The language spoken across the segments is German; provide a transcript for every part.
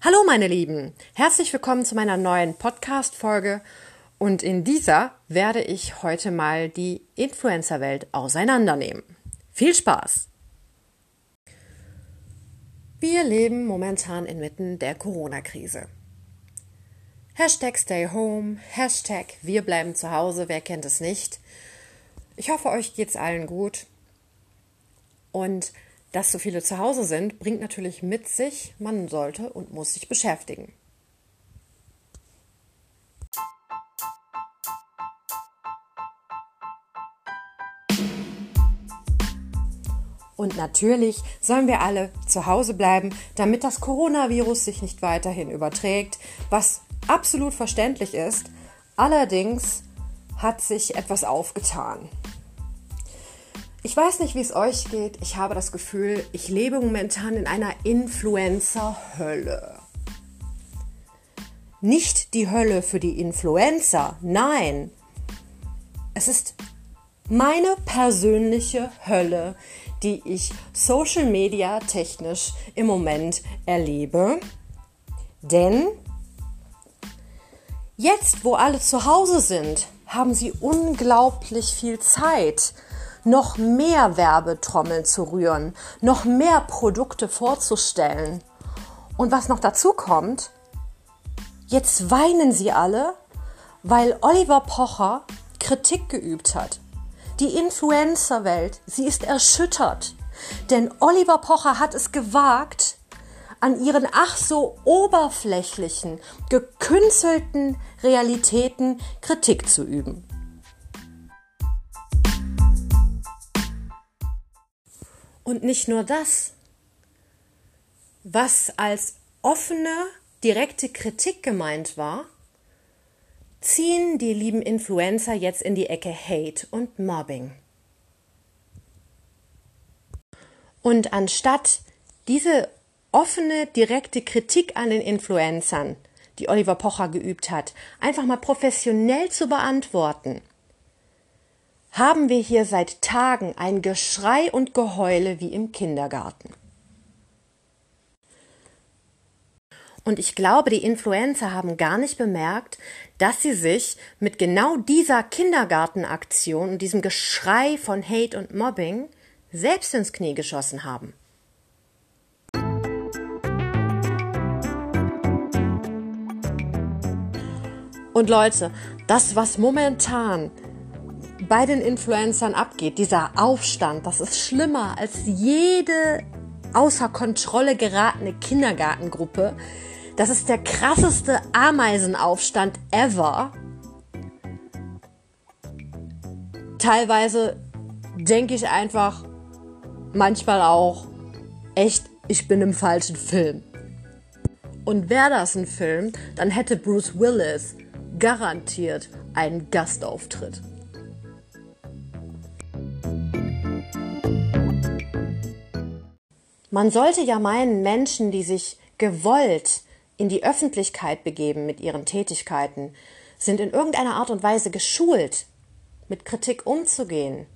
Hallo meine Lieben, herzlich willkommen zu meiner neuen Podcast-Folge und in dieser werde ich heute mal die Influencer-Welt auseinandernehmen. Viel Spaß! Wir leben momentan inmitten der Corona-Krise. Hashtag Stay Home, Hashtag Wir bleiben zu Hause, wer kennt es nicht. Ich hoffe, euch geht's allen gut. Und dass so viele zu Hause sind, bringt natürlich mit sich, man sollte und muss sich beschäftigen. Und natürlich sollen wir alle zu Hause bleiben, damit das Coronavirus sich nicht weiterhin überträgt, was absolut verständlich ist. Allerdings hat sich etwas aufgetan. Ich weiß nicht, wie es euch geht. Ich habe das Gefühl, ich lebe momentan in einer Influencer-Hölle. Nicht die Hölle für die Influencer, nein. Es ist meine persönliche Hölle, die ich Social Media technisch im Moment erlebe. Denn jetzt, wo alle zu Hause sind, haben sie unglaublich viel Zeit noch mehr Werbetrommeln zu rühren, noch mehr Produkte vorzustellen. Und was noch dazu kommt, jetzt weinen sie alle, weil Oliver Pocher Kritik geübt hat. Die Influencer-Welt, sie ist erschüttert. Denn Oliver Pocher hat es gewagt, an ihren ach so oberflächlichen, gekünstelten Realitäten Kritik zu üben. Und nicht nur das, was als offene, direkte Kritik gemeint war, ziehen die lieben Influencer jetzt in die Ecke Hate und Mobbing. Und anstatt diese offene, direkte Kritik an den Influencern, die Oliver Pocher geübt hat, einfach mal professionell zu beantworten, haben wir hier seit Tagen ein Geschrei und Geheule wie im Kindergarten. Und ich glaube, die Influencer haben gar nicht bemerkt, dass sie sich mit genau dieser Kindergartenaktion und diesem Geschrei von Hate und Mobbing selbst ins Knie geschossen haben. Und Leute, das, was momentan bei den Influencern abgeht, dieser Aufstand, das ist schlimmer als jede außer Kontrolle geratene Kindergartengruppe. Das ist der krasseste Ameisenaufstand ever. Teilweise denke ich einfach manchmal auch, echt, ich bin im falschen Film. Und wäre das ein Film, dann hätte Bruce Willis garantiert einen Gastauftritt. Man sollte ja meinen, Menschen, die sich gewollt in die Öffentlichkeit begeben mit ihren Tätigkeiten, sind in irgendeiner Art und Weise geschult, mit Kritik umzugehen.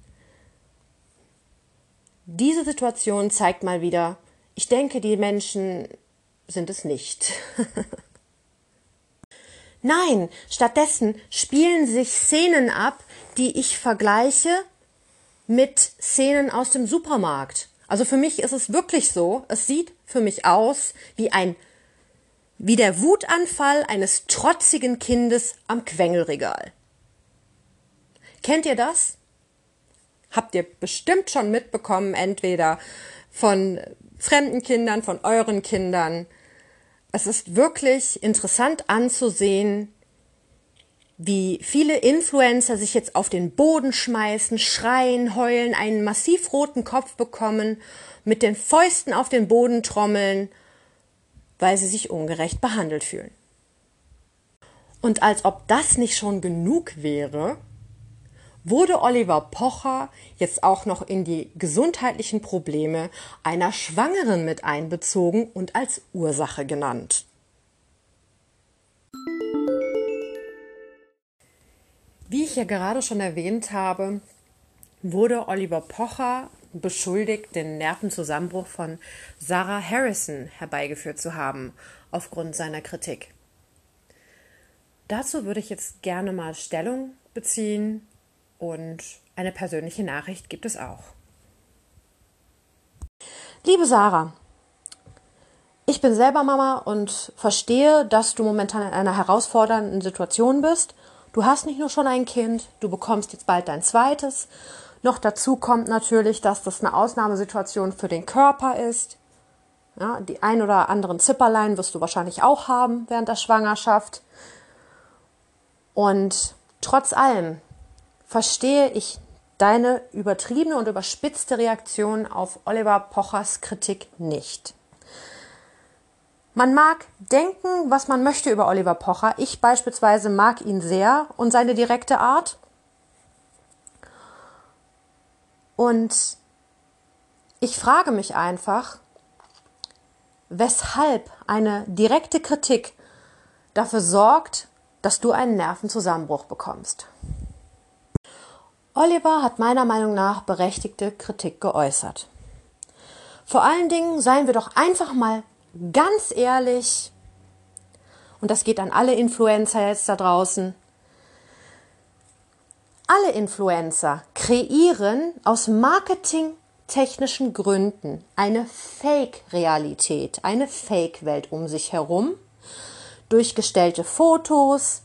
Diese Situation zeigt mal wieder, ich denke, die Menschen sind es nicht. Nein, stattdessen spielen sich Szenen ab, die ich vergleiche mit Szenen aus dem Supermarkt. Also für mich ist es wirklich so, es sieht für mich aus wie ein wie der Wutanfall eines trotzigen Kindes am Quengelregal. Kennt ihr das? Habt ihr bestimmt schon mitbekommen, entweder von fremden Kindern, von euren Kindern. Es ist wirklich interessant anzusehen, wie viele Influencer sich jetzt auf den Boden schmeißen, schreien, heulen, einen massiv roten Kopf bekommen, mit den Fäusten auf den Boden trommeln, weil sie sich ungerecht behandelt fühlen. Und als ob das nicht schon genug wäre, wurde Oliver Pocher jetzt auch noch in die gesundheitlichen Probleme einer Schwangeren mit einbezogen und als Ursache genannt. Wie ich ja gerade schon erwähnt habe, wurde Oliver Pocher beschuldigt, den Nervenzusammenbruch von Sarah Harrison herbeigeführt zu haben, aufgrund seiner Kritik. Dazu würde ich jetzt gerne mal Stellung beziehen und eine persönliche Nachricht gibt es auch. Liebe Sarah, ich bin selber Mama und verstehe, dass du momentan in einer herausfordernden Situation bist. Du hast nicht nur schon ein Kind, du bekommst jetzt bald dein zweites. Noch dazu kommt natürlich, dass das eine Ausnahmesituation für den Körper ist. Ja, die ein oder anderen Zipperlein wirst du wahrscheinlich auch haben während der Schwangerschaft. Und trotz allem verstehe ich deine übertriebene und überspitzte Reaktion auf Oliver Pochers Kritik nicht. Man mag denken, was man möchte über Oliver Pocher. Ich beispielsweise mag ihn sehr und seine direkte Art. Und ich frage mich einfach, weshalb eine direkte Kritik dafür sorgt, dass du einen Nervenzusammenbruch bekommst. Oliver hat meiner Meinung nach berechtigte Kritik geäußert. Vor allen Dingen seien wir doch einfach mal ganz ehrlich, und das geht an alle Influencer jetzt da draußen, alle Influencer kreieren aus marketingtechnischen Gründen eine Fake-Realität, eine Fake-Welt um sich herum, durch gestellte Fotos,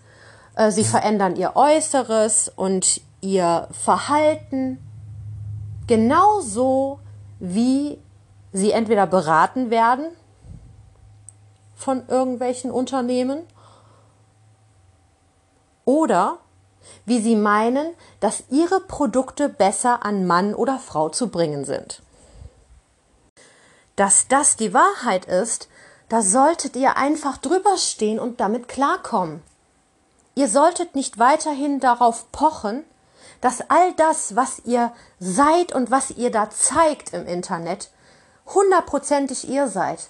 äh, sie verändern ihr Äußeres und ihr Verhalten. Genauso wie sie entweder beraten werden von irgendwelchen Unternehmen oder wie sie meinen, dass ihre Produkte besser an Mann oder Frau zu bringen sind. Dass das die Wahrheit ist, da solltet ihr einfach drüber stehen und damit klarkommen. Ihr solltet nicht weiterhin darauf pochen, dass all das, was ihr seid und was ihr da zeigt im Internet, hundertprozentig ihr seid.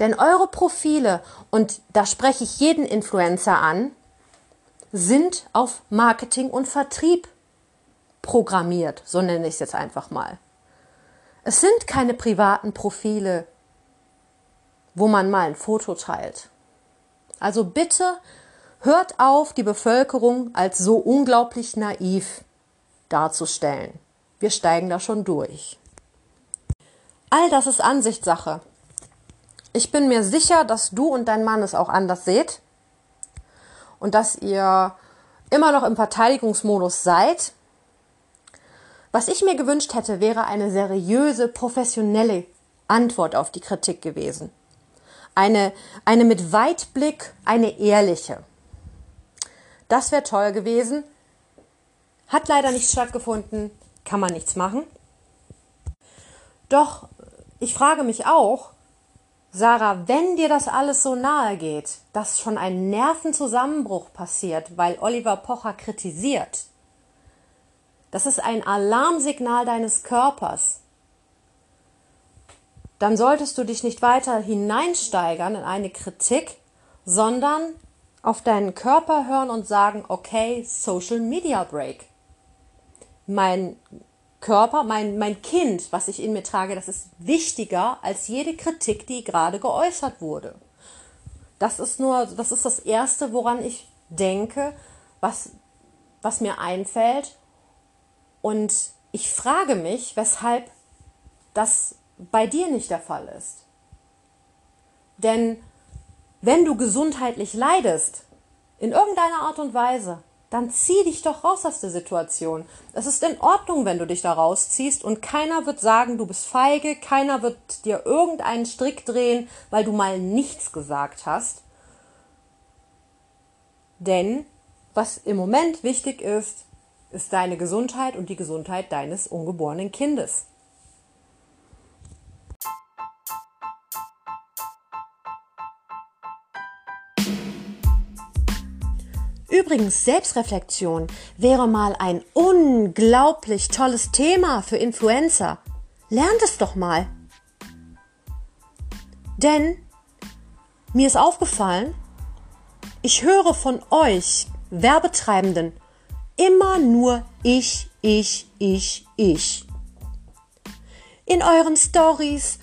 Denn eure Profile, und da spreche ich jeden Influencer an, sind auf Marketing und Vertrieb programmiert, so nenne ich es jetzt einfach mal. Es sind keine privaten Profile, wo man mal ein Foto teilt. Also bitte hört auf, die Bevölkerung als so unglaublich naiv darzustellen. Wir steigen da schon durch. All das ist Ansichtssache. Ich bin mir sicher, dass du und dein Mann es auch anders seht und dass ihr immer noch im Verteidigungsmodus seid. Was ich mir gewünscht hätte, wäre eine seriöse, professionelle Antwort auf die Kritik gewesen. Eine, eine mit Weitblick, eine ehrliche. Das wäre toll gewesen. Hat leider nicht stattgefunden, kann man nichts machen. Doch ich frage mich auch, Sarah, wenn dir das alles so nahe geht, dass schon ein Nervenzusammenbruch passiert, weil Oliver Pocher kritisiert, das ist ein Alarmsignal deines Körpers, dann solltest du dich nicht weiter hineinsteigern in eine Kritik, sondern auf deinen Körper hören und sagen, okay, Social Media Break. Mein Körper, mein, mein Kind, was ich in mir trage, das ist wichtiger als jede Kritik, die gerade geäußert wurde. Das ist nur, das ist das Erste, woran ich denke, was, was mir einfällt. Und ich frage mich, weshalb das bei dir nicht der Fall ist. Denn wenn du gesundheitlich leidest, in irgendeiner Art und Weise, dann zieh dich doch raus aus der Situation. Es ist in Ordnung, wenn du dich da rausziehst und keiner wird sagen, du bist feige, keiner wird dir irgendeinen Strick drehen, weil du mal nichts gesagt hast. Denn was im Moment wichtig ist, ist deine Gesundheit und die Gesundheit deines ungeborenen Kindes. Übrigens, Selbstreflexion wäre mal ein unglaublich tolles Thema für Influencer. Lernt es doch mal. Denn mir ist aufgefallen, ich höre von euch Werbetreibenden immer nur ich, ich, ich, ich. in euren Stories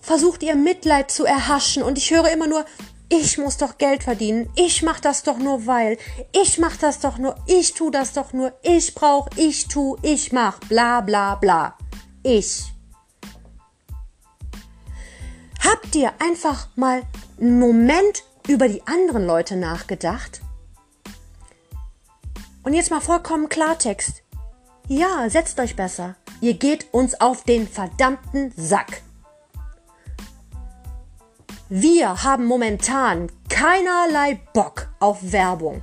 versucht ihr Mitleid zu erhaschen und ich höre immer nur, ich muss doch Geld verdienen, ich mach das doch nur weil, ich mach das doch nur, ich tu das doch nur, ich brauch, ich tu, ich mach, bla bla bla. Ich. Habt ihr einfach mal einen Moment über die anderen Leute nachgedacht? Und jetzt mal vollkommen Klartext. Ja, setzt euch besser. Ihr geht uns auf den verdammten Sack. Wir haben momentan keinerlei Bock auf Werbung.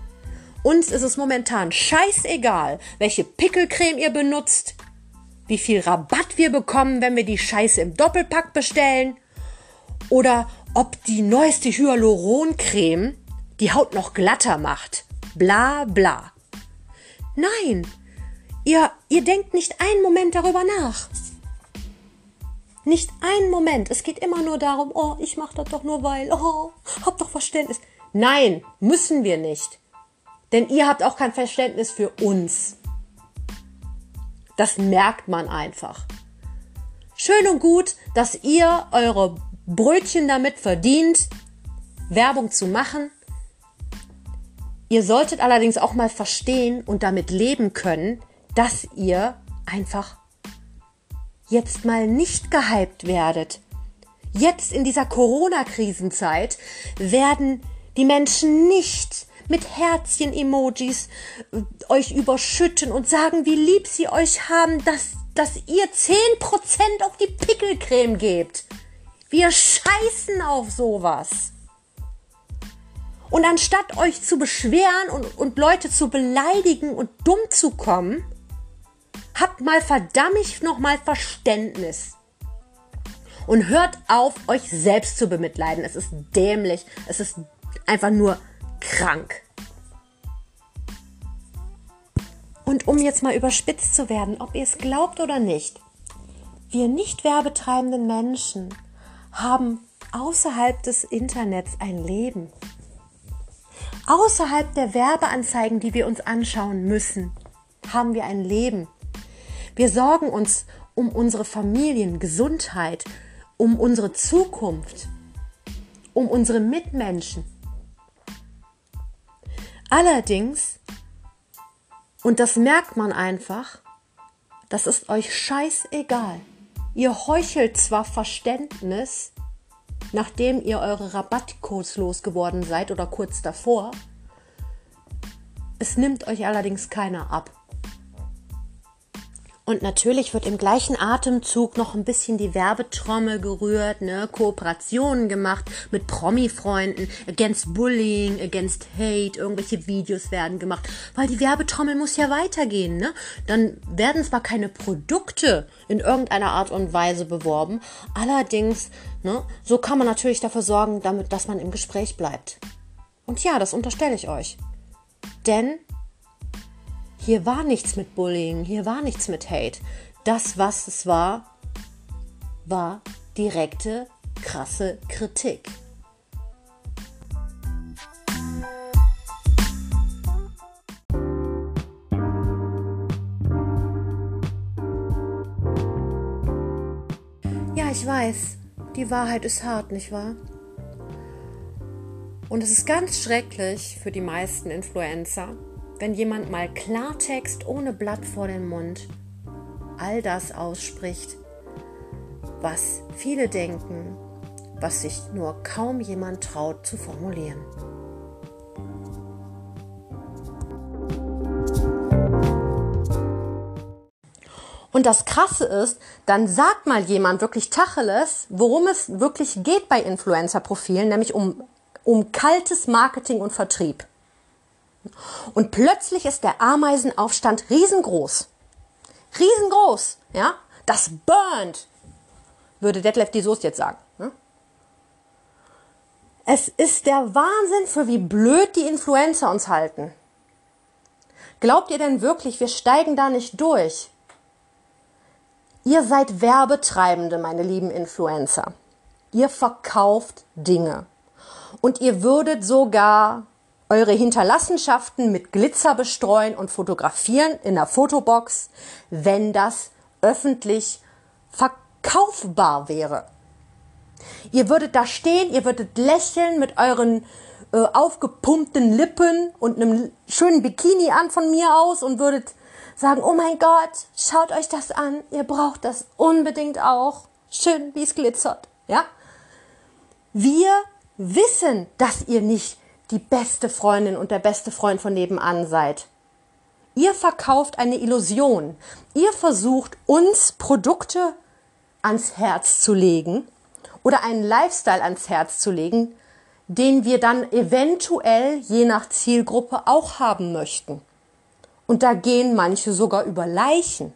Uns ist es momentan scheißegal, welche Pickelcreme ihr benutzt, wie viel Rabatt wir bekommen, wenn wir die Scheiße im Doppelpack bestellen oder ob die neueste Hyaluroncreme die Haut noch glatter macht. Bla bla. Nein, ihr, ihr denkt nicht einen Moment darüber nach. Nicht ein Moment. Es geht immer nur darum, oh, ich mache das doch nur weil, oh, hab doch Verständnis. Nein, müssen wir nicht. Denn ihr habt auch kein Verständnis für uns. Das merkt man einfach. Schön und gut, dass ihr eure Brötchen damit verdient, Werbung zu machen. Ihr solltet allerdings auch mal verstehen und damit leben können, dass ihr einfach jetzt mal nicht gehypt werdet. Jetzt in dieser Corona-Krisenzeit werden die Menschen nicht mit Herzchen-Emojis äh, euch überschütten und sagen, wie lieb sie euch haben, dass, dass ihr 10% auf die Pickelcreme gebt. Wir scheißen auf sowas. Und anstatt euch zu beschweren und, und Leute zu beleidigen und dumm zu kommen, Habt mal verdammt noch mal Verständnis. Und hört auf, euch selbst zu bemitleiden. Es ist dämlich. Es ist einfach nur krank. Und um jetzt mal überspitzt zu werden, ob ihr es glaubt oder nicht, wir nicht werbetreibenden Menschen haben außerhalb des Internets ein Leben. Außerhalb der Werbeanzeigen, die wir uns anschauen müssen, haben wir ein Leben. Wir sorgen uns um unsere Familien, Gesundheit, um unsere Zukunft, um unsere Mitmenschen. Allerdings, und das merkt man einfach, das ist euch scheißegal. Ihr heuchelt zwar Verständnis, nachdem ihr eure Rabattcodes losgeworden seid oder kurz davor, es nimmt euch allerdings keiner ab. Und natürlich wird im gleichen Atemzug noch ein bisschen die Werbetrommel gerührt, ne? Kooperationen gemacht mit Promi-Freunden, against Bullying, against Hate, irgendwelche Videos werden gemacht, weil die Werbetrommel muss ja weitergehen, ne? Dann werden zwar keine Produkte in irgendeiner Art und Weise beworben, allerdings, ne, so kann man natürlich dafür sorgen, damit, dass man im Gespräch bleibt. Und ja, das unterstelle ich euch. Denn hier war nichts mit Bullying, hier war nichts mit Hate. Das, was es war, war direkte, krasse Kritik. Ja, ich weiß, die Wahrheit ist hart, nicht wahr? Und es ist ganz schrecklich für die meisten Influencer, wenn jemand mal Klartext ohne Blatt vor den Mund all das ausspricht, was viele denken, was sich nur kaum jemand traut zu formulieren. Und das Krasse ist, dann sagt mal jemand wirklich Tacheles, worum es wirklich geht bei Influencer-Profilen, nämlich um, um kaltes Marketing und Vertrieb. Und plötzlich ist der Ameisenaufstand riesengroß. Riesengroß, ja? Das burnt, würde Detlef die Soest jetzt sagen. Ne? Es ist der Wahnsinn, für wie blöd die Influencer uns halten. Glaubt ihr denn wirklich, wir steigen da nicht durch? Ihr seid Werbetreibende, meine lieben Influencer. Ihr verkauft Dinge. Und ihr würdet sogar eure Hinterlassenschaften mit Glitzer bestreuen und fotografieren in der Fotobox, wenn das öffentlich kaufbar wäre. Ihr würdet da stehen, ihr würdet lächeln mit euren äh, aufgepumpten Lippen und einem schönen Bikini an von mir aus und würdet sagen, oh mein Gott, schaut euch das an, ihr braucht das unbedingt auch. Schön, wie es glitzert, ja? Wir wissen, dass ihr nicht die beste Freundin und der beste Freund von nebenan seid. Ihr verkauft eine Illusion. Ihr versucht uns Produkte ans Herz zu legen oder einen Lifestyle ans Herz zu legen, den wir dann eventuell je nach Zielgruppe auch haben möchten. Und da gehen manche sogar über Leichen.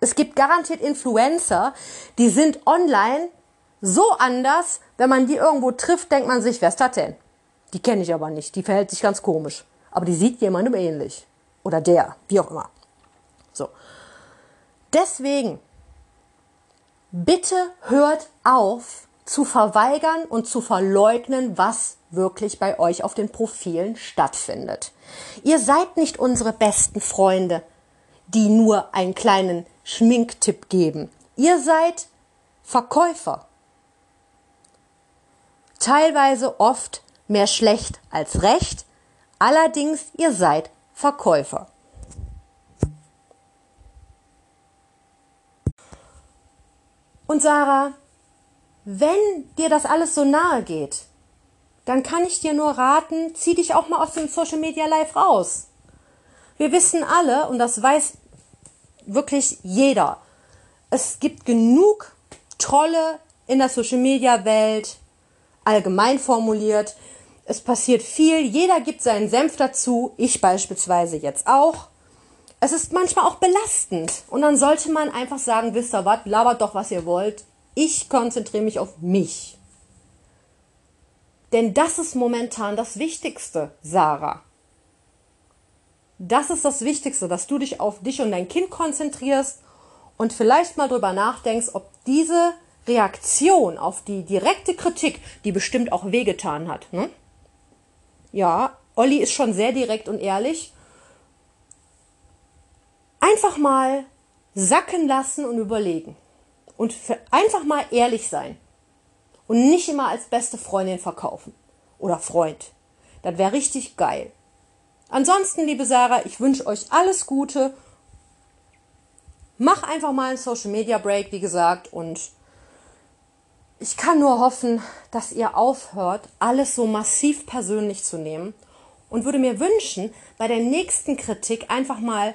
Es gibt garantiert Influencer, die sind online so anders, wenn man die irgendwo trifft, denkt man sich, wer ist das denn? Die kenne ich aber nicht, die verhält sich ganz komisch. Aber die sieht jemandem ähnlich. Oder der, wie auch immer. So. Deswegen, bitte hört auf zu verweigern und zu verleugnen, was wirklich bei euch auf den Profilen stattfindet. Ihr seid nicht unsere besten Freunde, die nur einen kleinen Schminktipp geben. Ihr seid Verkäufer. Teilweise oft mehr schlecht als recht, allerdings ihr seid Verkäufer. Und Sarah, wenn dir das alles so nahe geht, dann kann ich dir nur raten, zieh dich auch mal aus dem Social Media Live raus. Wir wissen alle, und das weiß wirklich jeder, es gibt genug Trolle in der Social Media Welt, allgemein formuliert. Es passiert viel, jeder gibt seinen Senf dazu, ich beispielsweise jetzt auch. Es ist manchmal auch belastend und dann sollte man einfach sagen, wisst ihr was, labert doch, was ihr wollt. Ich konzentriere mich auf mich. Denn das ist momentan das Wichtigste, Sarah. Das ist das Wichtigste, dass du dich auf dich und dein Kind konzentrierst und vielleicht mal drüber nachdenkst, ob diese Reaktion auf die direkte Kritik, die bestimmt auch wehgetan hat. Ne? Ja, Olli ist schon sehr direkt und ehrlich. Einfach mal sacken lassen und überlegen. Und einfach mal ehrlich sein. Und nicht immer als beste Freundin verkaufen. Oder Freund. Das wäre richtig geil. Ansonsten, liebe Sarah, ich wünsche euch alles Gute. Mach einfach mal einen Social Media Break, wie gesagt, und ich kann nur hoffen, dass ihr aufhört, alles so massiv persönlich zu nehmen und würde mir wünschen, bei der nächsten Kritik einfach mal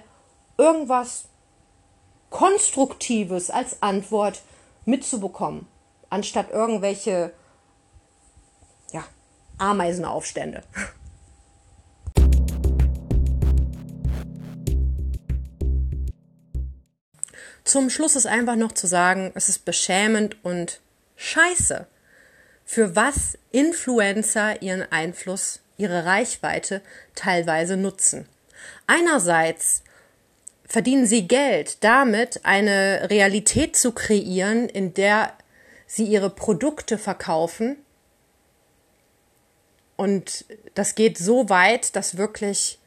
irgendwas Konstruktives als Antwort mitzubekommen, anstatt irgendwelche ja, Ameisenaufstände. Zum Schluss ist einfach noch zu sagen, es ist beschämend und scheiße, für was Influencer ihren Einfluss, ihre Reichweite teilweise nutzen. Einerseits verdienen sie Geld damit, eine Realität zu kreieren, in der sie ihre Produkte verkaufen. Und das geht so weit, dass wirklich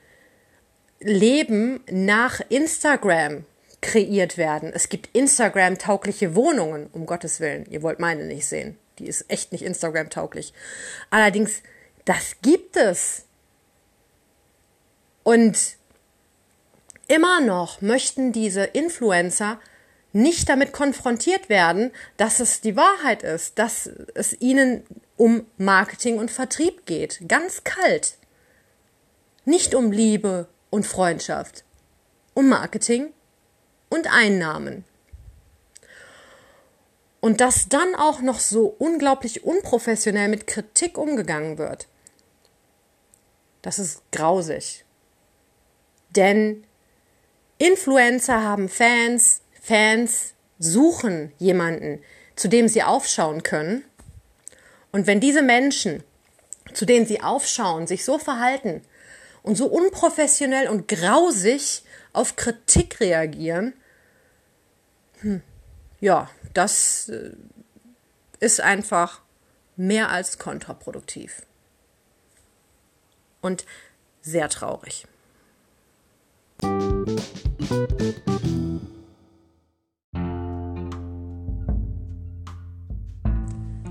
Leben nach Instagram kreiert werden. Es gibt Instagram-taugliche Wohnungen, um Gottes Willen. Ihr wollt meine nicht sehen. Die ist echt nicht Instagram-tauglich. Allerdings, das gibt es. Und immer noch möchten diese Influencer nicht damit konfrontiert werden, dass es die Wahrheit ist, dass es ihnen um Marketing und Vertrieb geht. Ganz kalt. Nicht um Liebe und Freundschaft. Um Marketing und Einnahmen. Und dass dann auch noch so unglaublich unprofessionell mit Kritik umgegangen wird, das ist grausig. Denn Influencer haben Fans, Fans suchen jemanden, zu dem sie aufschauen können. Und wenn diese Menschen, zu denen sie aufschauen, sich so verhalten und so unprofessionell und grausig auf Kritik reagieren, hm. Ja, das äh, ist einfach mehr als kontraproduktiv. Und sehr traurig.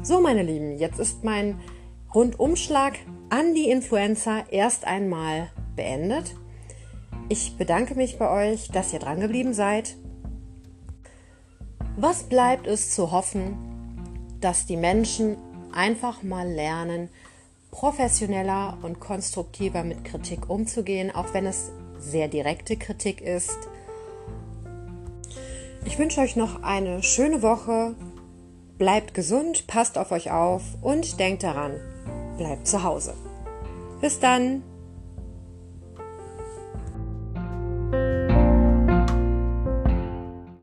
So, meine Lieben, jetzt ist mein Rundumschlag an die Influencer erst einmal beendet. Ich bedanke mich bei euch, dass ihr drangeblieben seid. Was bleibt es zu hoffen, dass die Menschen einfach mal lernen, professioneller und konstruktiver mit Kritik umzugehen, auch wenn es sehr direkte Kritik ist. Ich wünsche euch noch eine schöne Woche. Bleibt gesund, passt auf euch auf und denkt daran, bleibt zu Hause. Bis dann!